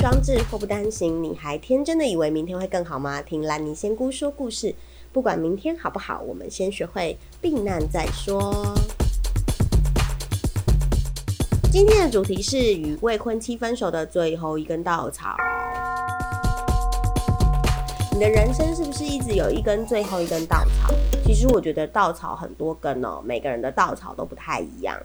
双至，祸不单行，你还天真的以为明天会更好吗？听兰妮仙姑说故事，不管明天好不好，我们先学会避难再说。今天的主题是与未婚妻分手的最后一根稻草。你的人生是不是一直有一根最后一根稻草？其实我觉得稻草很多根哦，每个人的稻草都不太一样。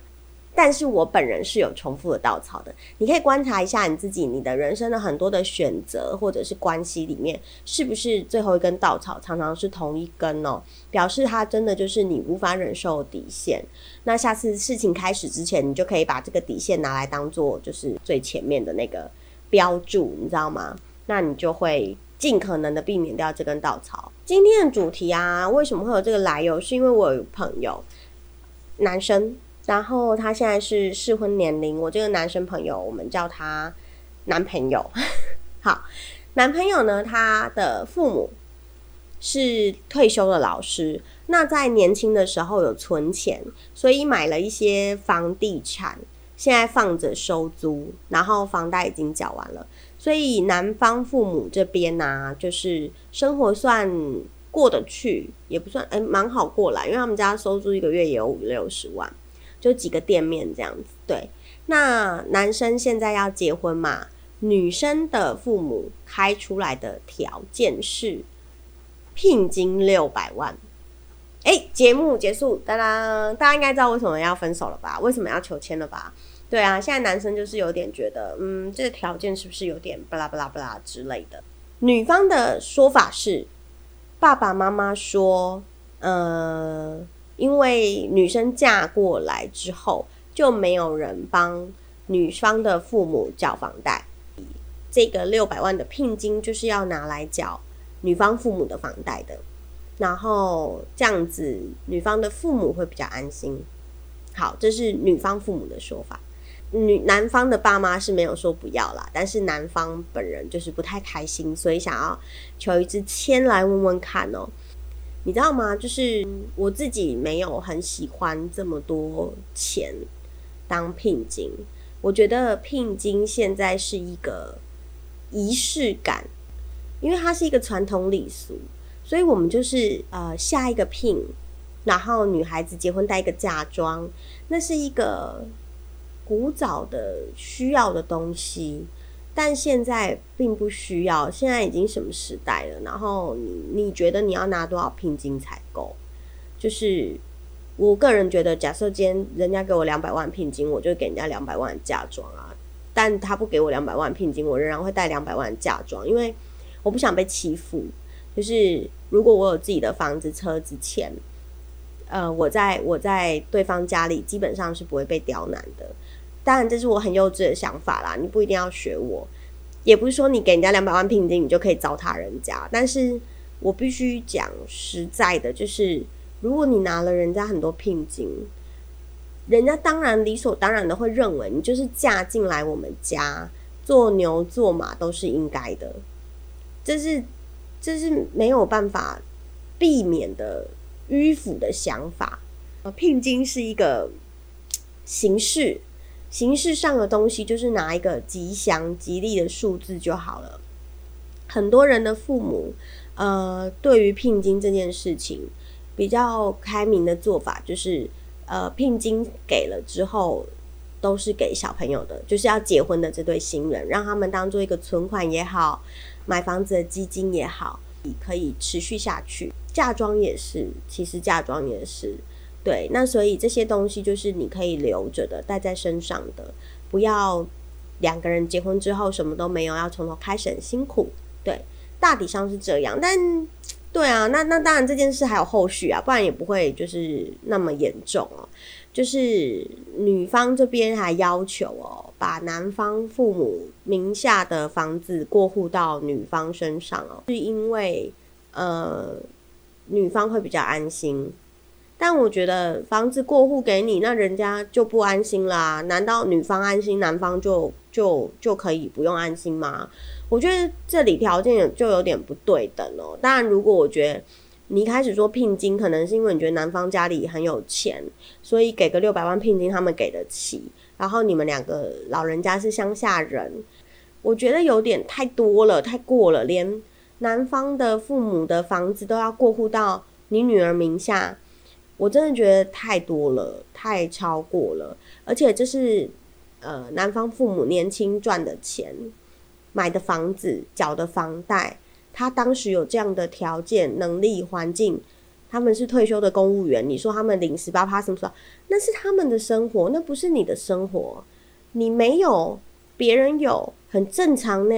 但是我本人是有重复的稻草的，你可以观察一下你自己，你的人生的很多的选择或者是关系里面，是不是最后一根稻草常常是同一根哦？表示它真的就是你无法忍受底线。那下次事情开始之前，你就可以把这个底线拿来当做就是最前面的那个标注，你知道吗？那你就会尽可能的避免掉这根稻草。今天的主题啊，为什么会有这个来由？是因为我有朋友，男生。然后他现在是适婚年龄，我这个男生朋友，我们叫他男朋友。好，男朋友呢，他的父母是退休的老师，那在年轻的时候有存钱，所以买了一些房地产，现在放着收租，然后房贷已经缴完了，所以男方父母这边呢，就是生活算过得去，也不算哎，蛮好过来，因为他们家收租一个月也有五六十万。就几个店面这样子，对。那男生现在要结婚嘛？女生的父母开出来的条件是聘金六百万。哎，节目结束，当当，大家应该知道为什么要分手了吧？为什么要求签了吧？对啊，现在男生就是有点觉得，嗯，这个条件是不是有点巴拉巴拉巴拉之类的？女方的说法是，爸爸妈妈说，呃。因为女生嫁过来之后，就没有人帮女方的父母缴房贷，这个六百万的聘金就是要拿来缴女方父母的房贷的，然后这样子女方的父母会比较安心。好，这是女方父母的说法，女男方的爸妈是没有说不要啦，但是男方本人就是不太开心，所以想要求一支签来问问看哦。你知道吗？就是我自己没有很喜欢这么多钱当聘金。我觉得聘金现在是一个仪式感，因为它是一个传统礼俗，所以我们就是呃下一个聘，然后女孩子结婚带一个嫁妆，那是一个古早的需要的东西。但现在并不需要，现在已经什么时代了？然后你你觉得你要拿多少聘金才够？就是我个人觉得，假设今天人家给我两百万聘金，我就给人家两百万嫁妆啊。但他不给我两百万聘金，我仍然会带两百万嫁妆，因为我不想被欺负。就是如果我有自己的房子、车子、钱，呃，我在我在对方家里基本上是不会被刁难的。当然，这是我很幼稚的想法啦。你不一定要学我，也不是说你给人家两百万聘金，你就可以糟蹋人家。但是我必须讲实在的，就是如果你拿了人家很多聘金，人家当然理所当然的会认为你就是嫁进来我们家做牛做马都是应该的。这是这是没有办法避免的迂腐的想法。聘金是一个形式。形式上的东西就是拿一个吉祥、吉利的数字就好了。很多人的父母，呃，对于聘金这件事情比较开明的做法，就是呃，聘金给了之后都是给小朋友的，就是要结婚的这对新人，让他们当做一个存款也好，买房子的基金也好，可以持续下去。嫁妆也是，其实嫁妆也是。对，那所以这些东西就是你可以留着的，带在身上的，不要两个人结婚之后什么都没有，要从头开始很辛苦。对，大体上是这样。但对啊，那那当然这件事还有后续啊，不然也不会就是那么严重哦。就是女方这边还要求哦，把男方父母名下的房子过户到女方身上哦，是因为呃女方会比较安心。但我觉得房子过户给你，那人家就不安心啦。难道女方安心，男方就就就可以不用安心吗？我觉得这里条件就有点不对等哦。当然，如果我觉得你一开始说聘金，可能是因为你觉得男方家里很有钱，所以给个六百万聘金他们给得起。然后你们两个老人家是乡下人，我觉得有点太多了，太过了，连男方的父母的房子都要过户到你女儿名下，我真的觉得太多了，太超过了，而且这是呃男方父母年轻赚的钱买的房子，缴的房贷，他当时有这样的条件、能力、环境。他们是退休的公务员，你说他们领十八趴什么什么，那是他们的生活，那不是你的生活。你没有，别人有，很正常呢。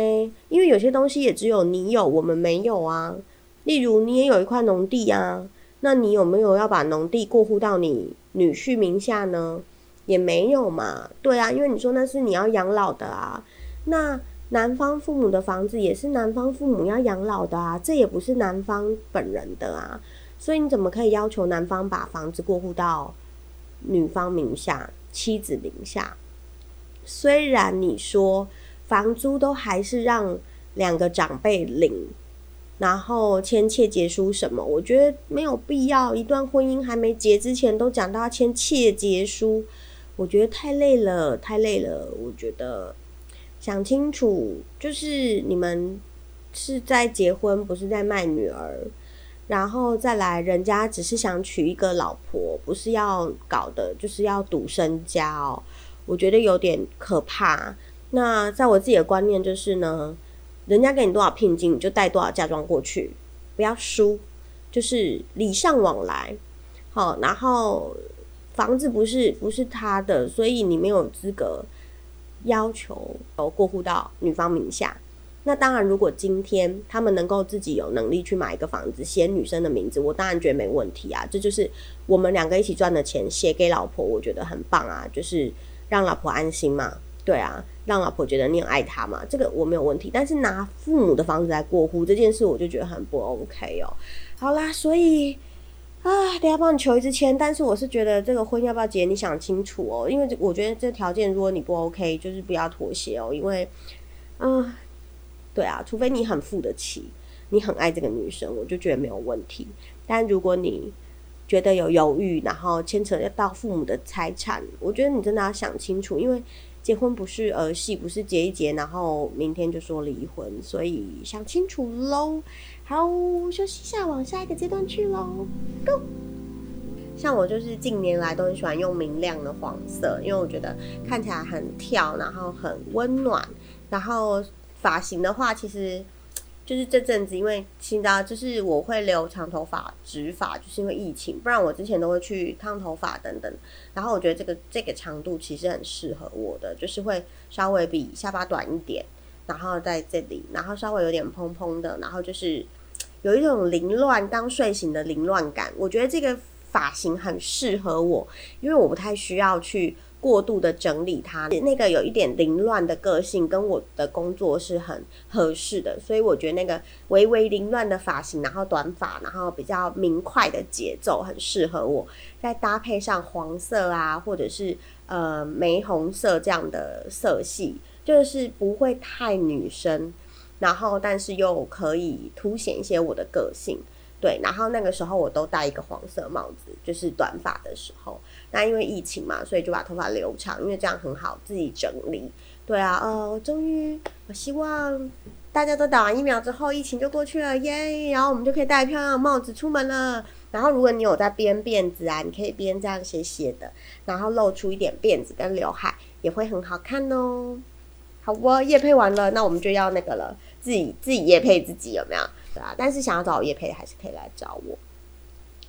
因为有些东西也只有你有，我们没有啊。例如，你也有一块农地啊，那你有没有要把农地过户到你女婿名下呢？也没有嘛。对啊，因为你说那是你要养老的啊。那男方父母的房子也是男方父母要养老的啊，这也不是男方本人的啊。所以你怎么可以要求男方把房子过户到女方名下、妻子名下？虽然你说房租都还是让两个长辈领，然后签切结书什么，我觉得没有必要。一段婚姻还没结之前都讲到要签切结书，我觉得太累了，太累了。我觉得想清楚，就是你们是在结婚，不是在卖女儿。然后再来，人家只是想娶一个老婆，不是要搞的，就是要赌身家哦。我觉得有点可怕。那在我自己的观念就是呢，人家给你多少聘金，你就带多少嫁妆过去，不要输，就是礼尚往来。好，然后房子不是不是他的，所以你没有资格要求过户到女方名下。那当然，如果今天他们能够自己有能力去买一个房子，写女生的名字，我当然觉得没问题啊。这就是我们两个一起赚的钱，写给老婆，我觉得很棒啊。就是让老婆安心嘛，对啊，让老婆觉得你很爱她嘛，这个我没有问题。但是拿父母的房子来过户这件事，我就觉得很不 OK 哦。好啦，所以啊，等下帮你求一支签，但是我是觉得这个婚要不要结，你想清楚哦。因为我觉得这条件，如果你不 OK，就是不要妥协哦。因为，嗯。对啊，除非你很付得起，你很爱这个女生，我就觉得没有问题。但如果你觉得有犹豫，然后牵扯到父母的财产，我觉得你真的要想清楚，因为结婚不是儿戏，不是结一结，然后明天就说离婚，所以想清楚喽。好，休息一下，往下一个阶段去喽。Go。像我就是近年来都很喜欢用明亮的黄色，因为我觉得看起来很跳，然后很温暖，然后。发型的话，其实就是这阵子，因为知道就是我会留长头发、直发，就是因为疫情，不然我之前都会去烫头发等等。然后我觉得这个这个长度其实很适合我的，就是会稍微比下巴短一点，然后在这里，然后稍微有点蓬蓬的，然后就是有一种凌乱刚睡醒的凌乱感。我觉得这个发型很适合我，因为我不太需要去。过度的整理它，那个有一点凌乱的个性，跟我的工作是很合适的，所以我觉得那个微微凌乱的发型，然后短发，然后比较明快的节奏，很适合我。再搭配上黄色啊，或者是呃玫红色这样的色系，就是不会太女生，然后但是又可以凸显一些我的个性。对，然后那个时候我都戴一个黄色帽子，就是短发的时候。那因为疫情嘛，所以就把头发留长，因为这样很好自己整理。对啊，呃，我终于，我希望大家都打完疫苗之后，疫情就过去了耶。然后我们就可以戴漂亮的帽子出门了。然后如果你有在编辫子啊，你可以编这样斜斜的，然后露出一点辫子跟刘海，也会很好看哦。好哦，叶配完了，那我们就要那个了，自己自己叶配自己有没有？对啊，但是想要找我叶配，还是可以来找我。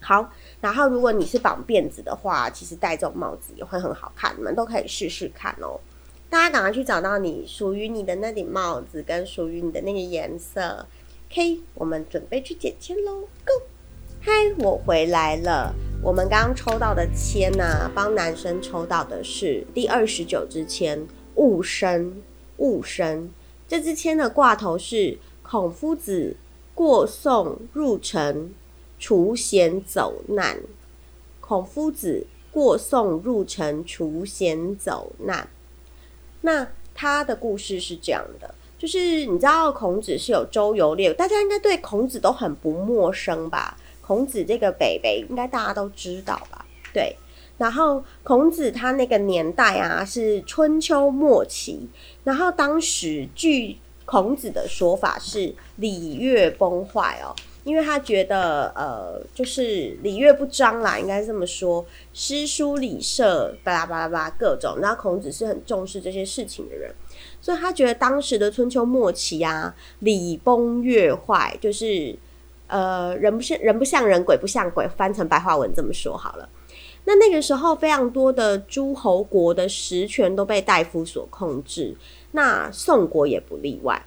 好，然后如果你是绑辫子的话，其实戴这种帽子也会很好看，你们都可以试试看哦。大家赶快去找到你属于你的那顶帽子，跟属于你的那个颜色。OK，我们准备去剪签喽，Go！嗨，我回来了。我们刚刚抽到的签呢，帮男生抽到的是第二十九支签，雾生雾生。这支签的挂头是孔夫子过宋入城。除险走难，孔夫子过宋入城，除险走难。那他的故事是这样的，就是你知道孔子是有周游列，大家应该对孔子都很不陌生吧？孔子这个北北应该大家都知道吧？对，然后孔子他那个年代啊是春秋末期，然后当时据孔子的说法是礼乐崩坏哦。因为他觉得，呃，就是礼乐不彰啦，应该这么说，诗书礼社巴拉巴拉巴拉各种。然后孔子是很重视这些事情的人，所以他觉得当时的春秋末期啊，礼崩乐坏，就是呃，人不像人不像人，鬼不像鬼，翻成白话文这么说好了。那那个时候，非常多的诸侯国的实权都被大夫所控制，那宋国也不例外。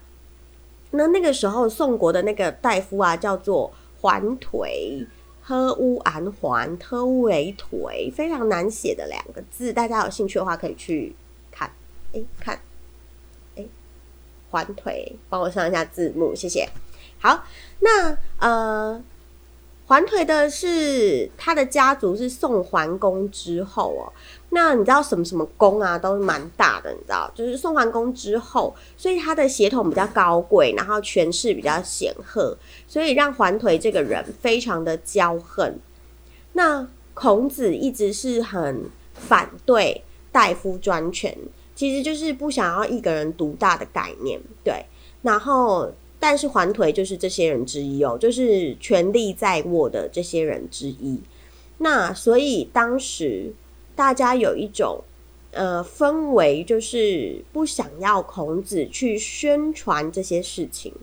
那那个时候，宋国的那个大夫啊，叫做环颓，呵乌安桓，特乌雷颓，非常难写的两个字。大家有兴趣的话，可以去看。哎，看，哎，环腿，帮我上一下字幕，谢谢。好，那呃。桓颓的是他的家族是宋桓公之后哦，那你知道什么什么公啊，都蛮大的，你知道，就是宋桓公之后，所以他的血统比较高贵，然后权势比较显赫，所以让桓颓这个人非常的骄横。那孔子一直是很反对大夫专权，其实就是不想要一个人独大的概念，对，然后。但是环腿就是这些人之一哦，就是权力在握的这些人之一。那所以当时大家有一种呃氛围，就是不想要孔子去宣传这些事情，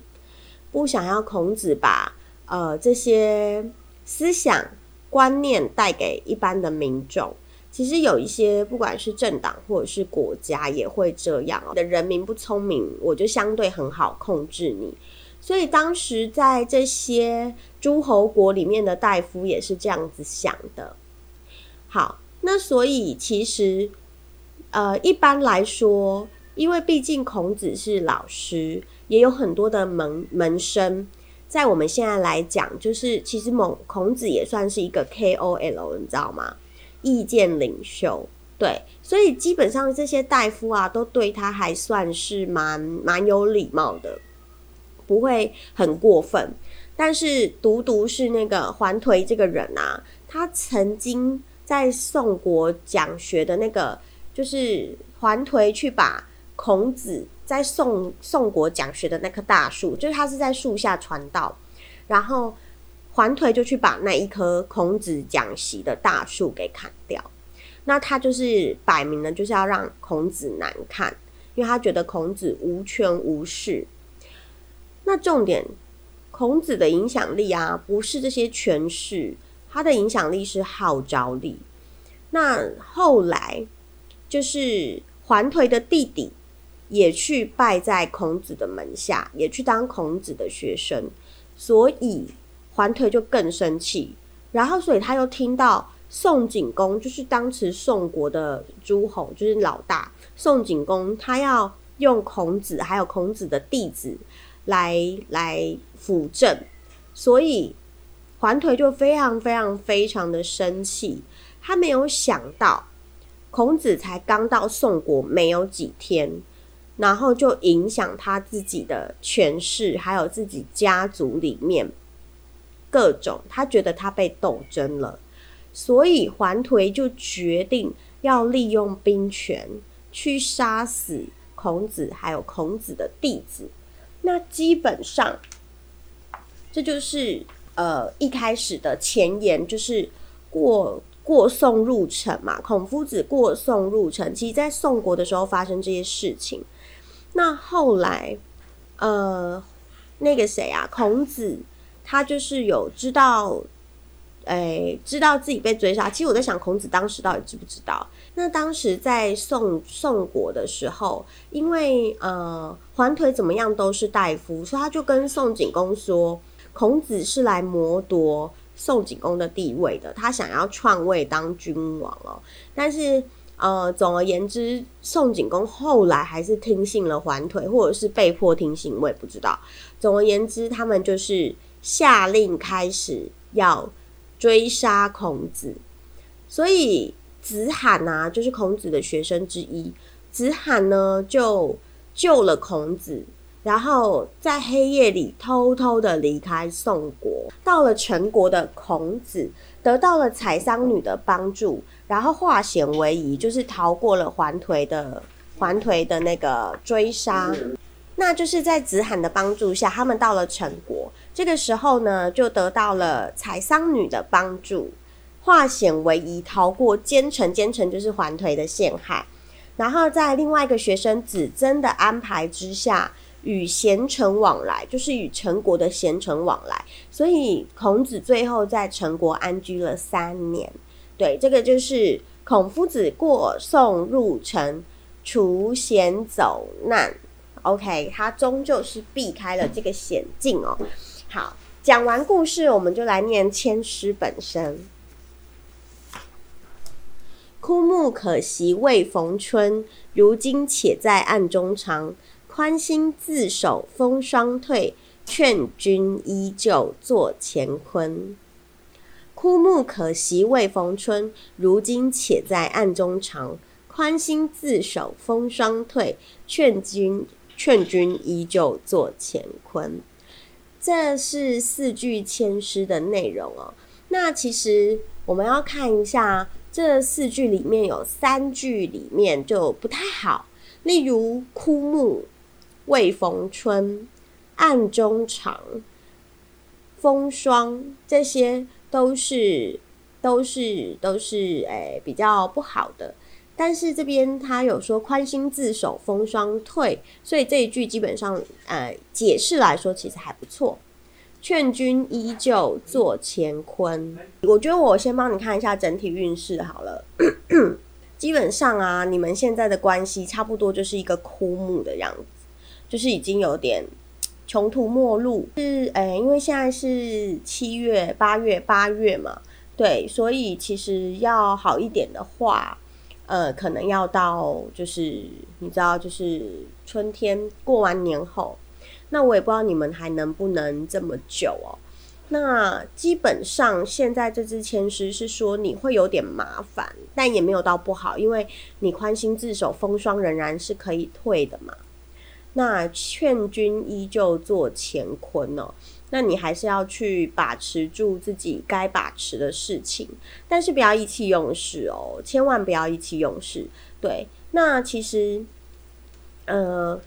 不想要孔子把呃这些思想观念带给一般的民众。其实有一些不管是政党或者是国家也会这样的人民不聪明，我就相对很好控制你。所以当时在这些诸侯国里面的大夫也是这样子想的。好，那所以其实，呃，一般来说，因为毕竟孔子是老师，也有很多的门门生，在我们现在来讲，就是其实孔孔子也算是一个 KOL，你知道吗？意见领袖，对，所以基本上这些大夫啊，都对他还算是蛮蛮有礼貌的。不会很过分，但是独独是那个桓颓这个人啊，他曾经在宋国讲学的那个，就是桓颓去把孔子在宋宋国讲学的那棵大树，就是他是在树下传道，然后桓颓就去把那一棵孔子讲席的大树给砍掉，那他就是摆明了就是要让孔子难看，因为他觉得孔子无权无势。那重点，孔子的影响力啊，不是这些权势，他的影响力是号召力。那后来就是桓颓的弟弟也去拜在孔子的门下，也去当孔子的学生，所以桓颓就更生气。然后，所以他又听到宋景公，就是当时宋国的诸侯，就是老大宋景公，他要用孔子还有孔子的弟子。来来辅政，所以桓颓就非常非常非常的生气。他没有想到孔子才刚到宋国没有几天，然后就影响他自己的权势，还有自己家族里面各种。他觉得他被斗争了，所以桓颓就决定要利用兵权去杀死孔子，还有孔子的弟子。那基本上，这就是呃一开始的前言，就是过过宋入城嘛。孔夫子过宋入城，其实在宋国的时候发生这些事情。那后来，呃，那个谁啊，孔子他就是有知道。哎，知道自己被追杀。其实我在想，孔子当时到底知不知道？那当时在宋宋国的时候，因为呃，桓腿怎么样都是大夫，所以他就跟宋景公说，孔子是来谋夺宋景公的地位的，他想要篡位当君王哦。但是呃，总而言之，宋景公后来还是听信了桓腿，或者是被迫听信，我也不知道。总而言之，他们就是下令开始要。追杀孔子，所以子罕啊，就是孔子的学生之一。子罕呢，就救了孔子，然后在黑夜里偷偷的离开宋国，到了陈国的孔子得到了采桑女的帮助，然后化险为夷，就是逃过了环颓的环颓的那个追杀。那就是在子罕的帮助下，他们到了陈国。这个时候呢，就得到了采桑女的帮助，化险为夷，逃过奸臣。奸臣就是环颓的陷害。然后在另外一个学生子曾的安排之下，与贤臣往来，就是与陈国的贤臣往来。所以孔子最后在陈国安居了三年。对，这个就是孔夫子过宋入陈，除险走难。OK，他终究是避开了这个险境哦。好，讲完故事，我们就来念千诗本身。枯木可惜未逢春，如今且在暗中藏。宽心自守风霜退，劝君依旧坐乾坤。枯木可惜未逢春，如今且在暗中藏。宽心自守风霜退，劝君劝君依旧做乾坤。这是四句千诗的内容哦。那其实我们要看一下。这四句里面有三句里面就不太好，例如“枯木未逢春”“暗中藏”“风霜”，这些都是都是都是诶比较不好的。但是这边他有说“宽心自守，风霜退”，所以这一句基本上呃解释来说其实还不错。劝君依旧做乾坤。我觉得我先帮你看一下整体运势好了。基本上啊，你们现在的关系差不多就是一个枯木的样子，就是已经有点穷途末路。是诶，因为现在是七月、八月、八月嘛，对，所以其实要好一点的话，呃，可能要到就是你知道，就是春天过完年后。那我也不知道你们还能不能这么久哦。那基本上现在这支签师是说你会有点麻烦，但也没有到不好，因为你宽心自守，风霜仍然是可以退的嘛。那劝君依旧做乾坤哦，那你还是要去把持住自己该把持的事情，但是不要意气用事哦，千万不要意气用事。对，那其实，呃。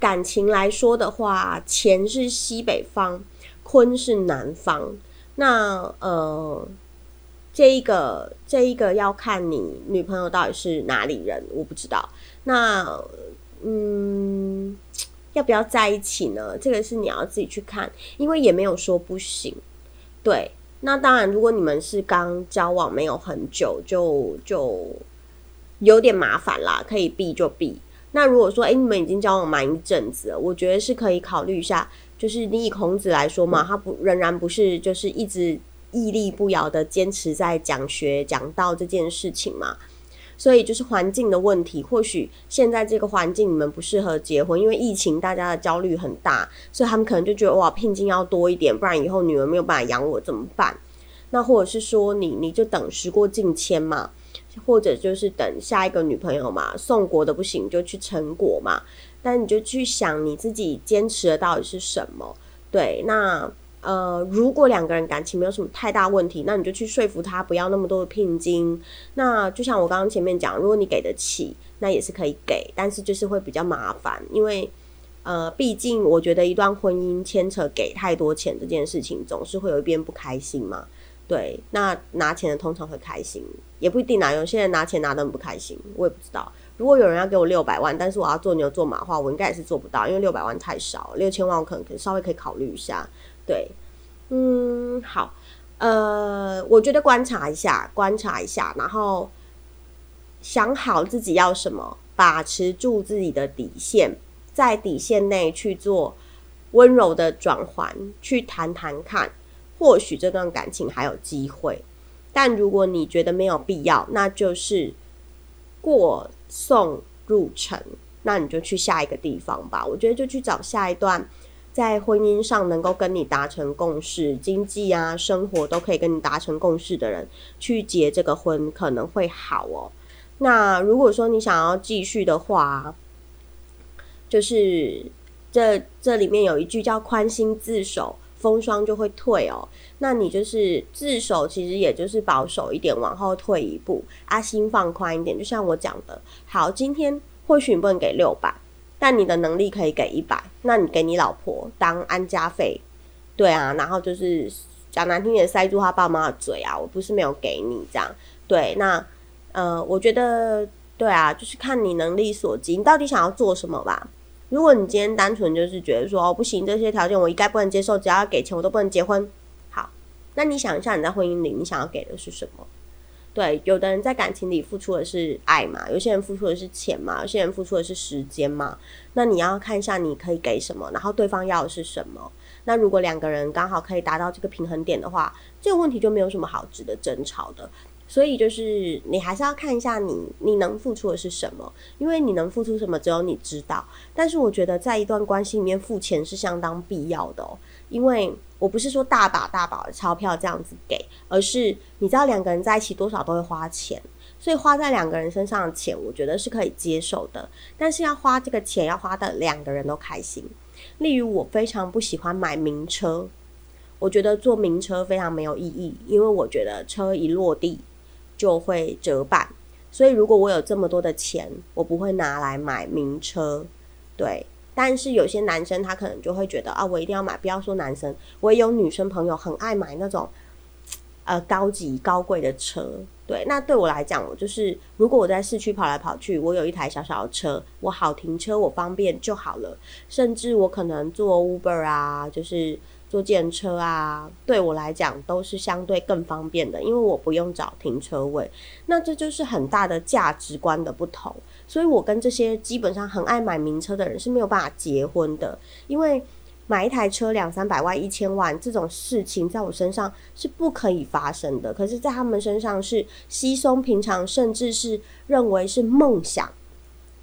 感情来说的话，乾是西北方，坤是南方。那呃，这一个这一个要看你女朋友到底是哪里人，我不知道。那嗯，要不要在一起呢？这个是你要自己去看，因为也没有说不行。对，那当然，如果你们是刚交往没有很久，就就有点麻烦啦，可以避就避。那如果说，哎，你们已经交往蛮一阵子了，我觉得是可以考虑一下。就是你以孔子来说嘛，他不仍然不是就是一直屹立不摇的坚持在讲学讲道这件事情嘛。所以就是环境的问题，或许现在这个环境你们不适合结婚，因为疫情大家的焦虑很大，所以他们可能就觉得哇，聘金要多一点，不然以后女儿没有办法养我怎么办？那或者是说你你就等时过境迁嘛。或者就是等下一个女朋友嘛，宋国的不行就去陈国嘛。但你就去想你自己坚持的到底是什么？对，那呃，如果两个人感情没有什么太大问题，那你就去说服他不要那么多的聘金。那就像我刚刚前面讲，如果你给得起，那也是可以给，但是就是会比较麻烦，因为呃，毕竟我觉得一段婚姻牵扯给太多钱这件事情，总是会有一边不开心嘛。对，那拿钱的通常会开心，也不一定拿。有些人拿钱拿的很不开心，我也不知道。如果有人要给我六百万，但是我要做牛做马的话，我应该也是做不到，因为六百万太少，六千万我可能可稍微可以考虑一下。对，嗯，好，呃，我觉得观察一下，观察一下，然后想好自己要什么，把持住自己的底线，在底线内去做温柔的转换，去谈谈看。或许这段感情还有机会，但如果你觉得没有必要，那就是过送入城，那你就去下一个地方吧。我觉得就去找下一段在婚姻上能够跟你达成共识、经济啊、生活都可以跟你达成共识的人去结这个婚，可能会好哦。那如果说你想要继续的话，就是这这里面有一句叫“宽心自守，风霜就会退”哦。那你就是自守，其实也就是保守一点，往后退一步，啊，心放宽一点。就像我讲的，好，今天或许你不能给六百，但你的能力可以给一百，那你给你老婆当安家费，对啊，然后就是讲难听点，塞住他爸妈的嘴啊，我不是没有给你这样，对，那呃，我觉得对啊，就是看你能力所及，你到底想要做什么吧。如果你今天单纯就是觉得说哦不行，这些条件我一概不能接受，只要给钱我都不能结婚。好，那你想一下你在婚姻里你想要给的是什么？对，有的人在感情里付出的是爱嘛，有些人付出的是钱嘛，有些人付出的是时间嘛。那你要看一下你可以给什么，然后对方要的是什么。那如果两个人刚好可以达到这个平衡点的话，这个问题就没有什么好值得争吵的。所以就是你还是要看一下你你能付出的是什么，因为你能付出什么只有你知道。但是我觉得在一段关系里面付钱是相当必要的哦，因为我不是说大把大把的钞票这样子给，而是你知道两个人在一起多少都会花钱，所以花在两个人身上的钱，我觉得是可以接受的。但是要花这个钱要花的两个人都开心。例如我非常不喜欢买名车，我觉得坐名车非常没有意义，因为我觉得车一落地。就会折半，所以如果我有这么多的钱，我不会拿来买名车，对。但是有些男生他可能就会觉得啊，我一定要买。不要说男生，我也有女生朋友很爱买那种呃高级高贵的车，对。那对我来讲，我就是如果我在市区跑来跑去，我有一台小小的车，我好停车，我方便就好了。甚至我可能坐 Uber 啊，就是。坐电车啊，对我来讲都是相对更方便的，因为我不用找停车位。那这就是很大的价值观的不同。所以我跟这些基本上很爱买名车的人是没有办法结婚的，因为买一台车两三百万、一千万这种事情，在我身上是不可以发生的。可是，在他们身上是稀松平常，甚至是认为是梦想。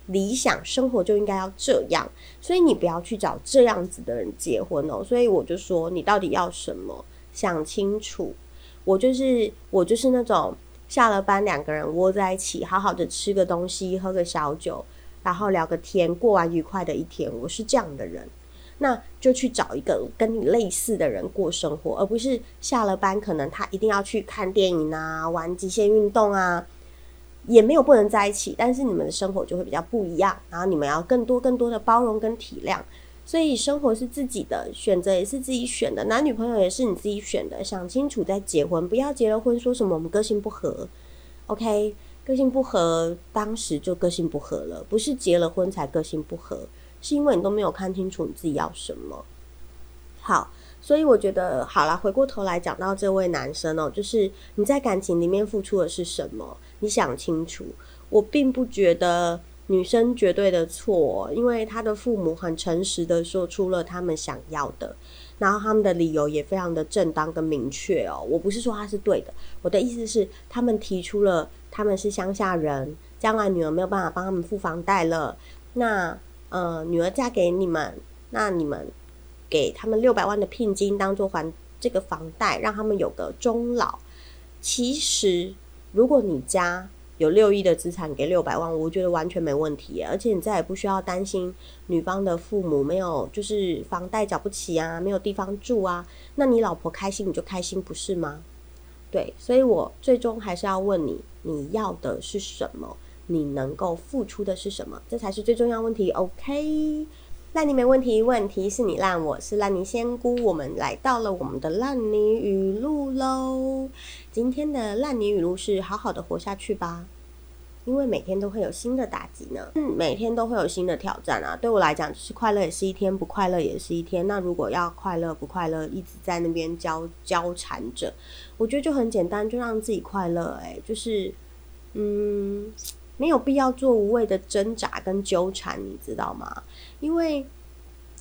理想生活就应该要这样，所以你不要去找这样子的人结婚哦。所以我就说，你到底要什么？想清楚。我就是我就是那种下了班两个人窝在一起，好好的吃个东西，喝个小酒，然后聊个天，过完愉快的一天。我是这样的人，那就去找一个跟你类似的人过生活，而不是下了班可能他一定要去看电影啊，玩极限运动啊。也没有不能在一起，但是你们的生活就会比较不一样，然后你们要更多更多的包容跟体谅，所以生活是自己的选择，也是自己选的，男女朋友也是你自己选的，想清楚再结婚，不要结了婚说什么我们个性不合，OK，个性不合，当时就个性不合了，不是结了婚才个性不合，是因为你都没有看清楚你自己要什么。好。所以我觉得好了，回过头来讲到这位男生哦，就是你在感情里面付出的是什么？你想清楚。我并不觉得女生绝对的错，因为她的父母很诚实的说出了他们想要的，然后他们的理由也非常的正当跟明确哦。我不是说他是对的，我的意思是他们提出了他们是乡下人，将来女儿没有办法帮他们付房贷了，那呃女儿嫁给你们，那你们。给他们六百万的聘金当做还这个房贷，让他们有个终老。其实，如果你家有六亿的资产，给六百万，我觉得完全没问题。而且你再也不需要担心女方的父母没有，就是房贷缴不起啊，没有地方住啊。那你老婆开心你就开心，不是吗？对，所以我最终还是要问你，你要的是什么？你能够付出的是什么？这才是最重要问题。OK。烂泥没问题，问题是你烂。我是烂泥仙姑，我们来到了我们的烂泥语录喽。今天的烂泥语录是：好好的活下去吧，因为每天都会有新的打击呢。嗯，每天都会有新的挑战啊。对我来讲，就是快乐也是一天，不快乐也是一天。那如果要快乐不快乐，一直在那边交交缠着，我觉得就很简单，就让自己快乐。哎，就是嗯。没有必要做无谓的挣扎跟纠缠，你知道吗？因为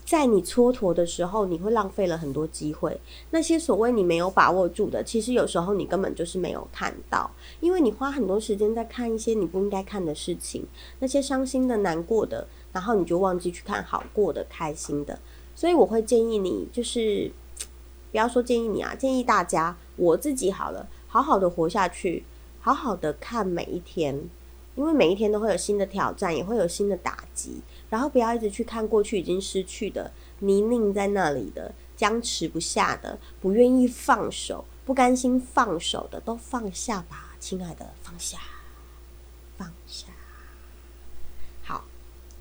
在你蹉跎的时候，你会浪费了很多机会。那些所谓你没有把握住的，其实有时候你根本就是没有看到，因为你花很多时间在看一些你不应该看的事情，那些伤心的、难过的，然后你就忘记去看好过的、开心的。所以我会建议你，就是不要说建议你啊，建议大家，我自己好了，好好的活下去，好好的看每一天。因为每一天都会有新的挑战，也会有新的打击，然后不要一直去看过去已经失去的、泥泞在那里的、僵持不下的、不愿意放手、不甘心放手的，都放下吧，亲爱的，放下，放下。好，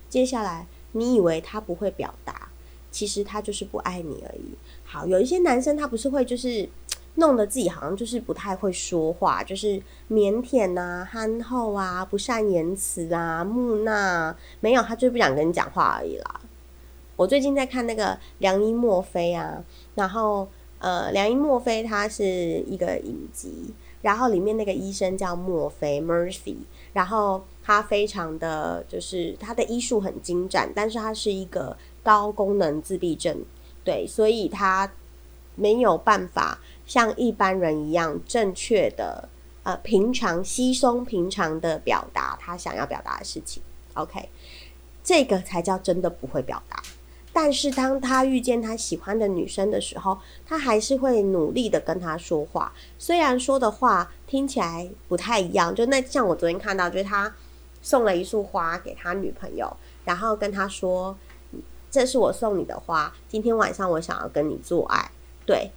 接下来你以为他不会表达，其实他就是不爱你而已。好，有一些男生他不是会就是。弄得自己好像就是不太会说话，就是腼腆呐、憨厚啊、不善言辞啊、木讷，没有，他就不想跟你讲话而已啦。我最近在看那个《良医墨菲》啊，然后呃，《良医墨菲》他是一个影集，然后里面那个医生叫墨菲 （Murphy），然后他非常的就是他的医术很精湛，但是他是一个高功能自闭症，对，所以他没有办法。像一般人一样正确的，呃，平常稀松平常的表达他想要表达的事情，OK，这个才叫真的不会表达。但是当他遇见他喜欢的女生的时候，他还是会努力的跟他说话，虽然说的话听起来不太一样。就那像我昨天看到，就是他送了一束花给他女朋友，然后跟他说：“这是我送你的花，今天晚上我想要跟你做爱。”对。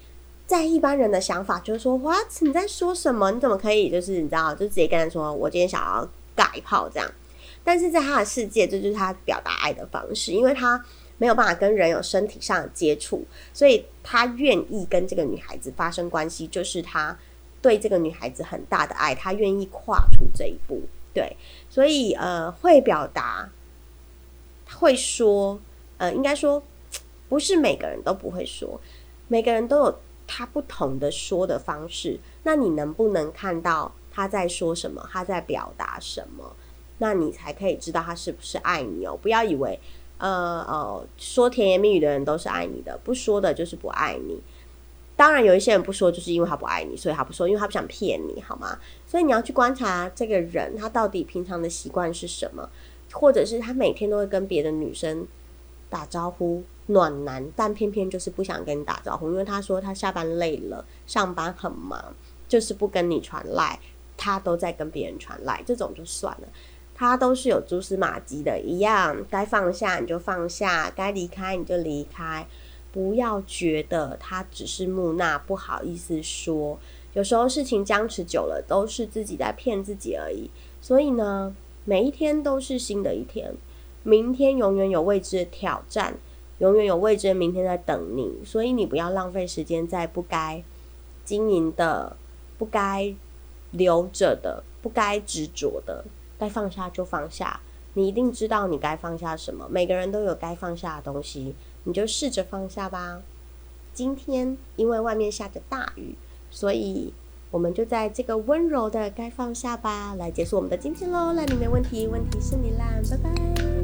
在一般人的想法就是说，What？你在说什么？你怎么可以就是你知道，就直接跟他说，我今天想要盖炮这样。但是在他的世界，这就是他表达爱的方式，因为他没有办法跟人有身体上的接触，所以他愿意跟这个女孩子发生关系，就是他对这个女孩子很大的爱，他愿意跨出这一步。对，所以呃，会表达，会说，呃，应该说，不是每个人都不会说，每个人都有。他不同的说的方式，那你能不能看到他在说什么？他在表达什么？那你才可以知道他是不是爱你哦。不要以为，呃呃，说甜言蜜语的人都是爱你的，不说的就是不爱你。当然，有一些人不说，就是因为他不爱你，所以他不说，因为他不想骗你，好吗？所以你要去观察这个人，他到底平常的习惯是什么，或者是他每天都会跟别的女生打招呼。暖男，但偏偏就是不想跟你打招呼，因为他说他下班累了，上班很忙，就是不跟你传赖，他都在跟别人传赖，这种就算了，他都是有蛛丝马迹的，一样该放下你就放下，该离开你就离开，不要觉得他只是木讷，不好意思说，有时候事情僵持久了，都是自己在骗自己而已。所以呢，每一天都是新的一天，明天永远有未知的挑战。永远有未知的明天在等你，所以你不要浪费时间在不该经营的、不该留着的、不该执着的，该放下就放下。你一定知道你该放下什么，每个人都有该放下的东西，你就试着放下吧。今天因为外面下着大雨，所以我们就在这个温柔的该放下吧来结束我们的今天喽。那你没问题，问题是你啦，拜拜。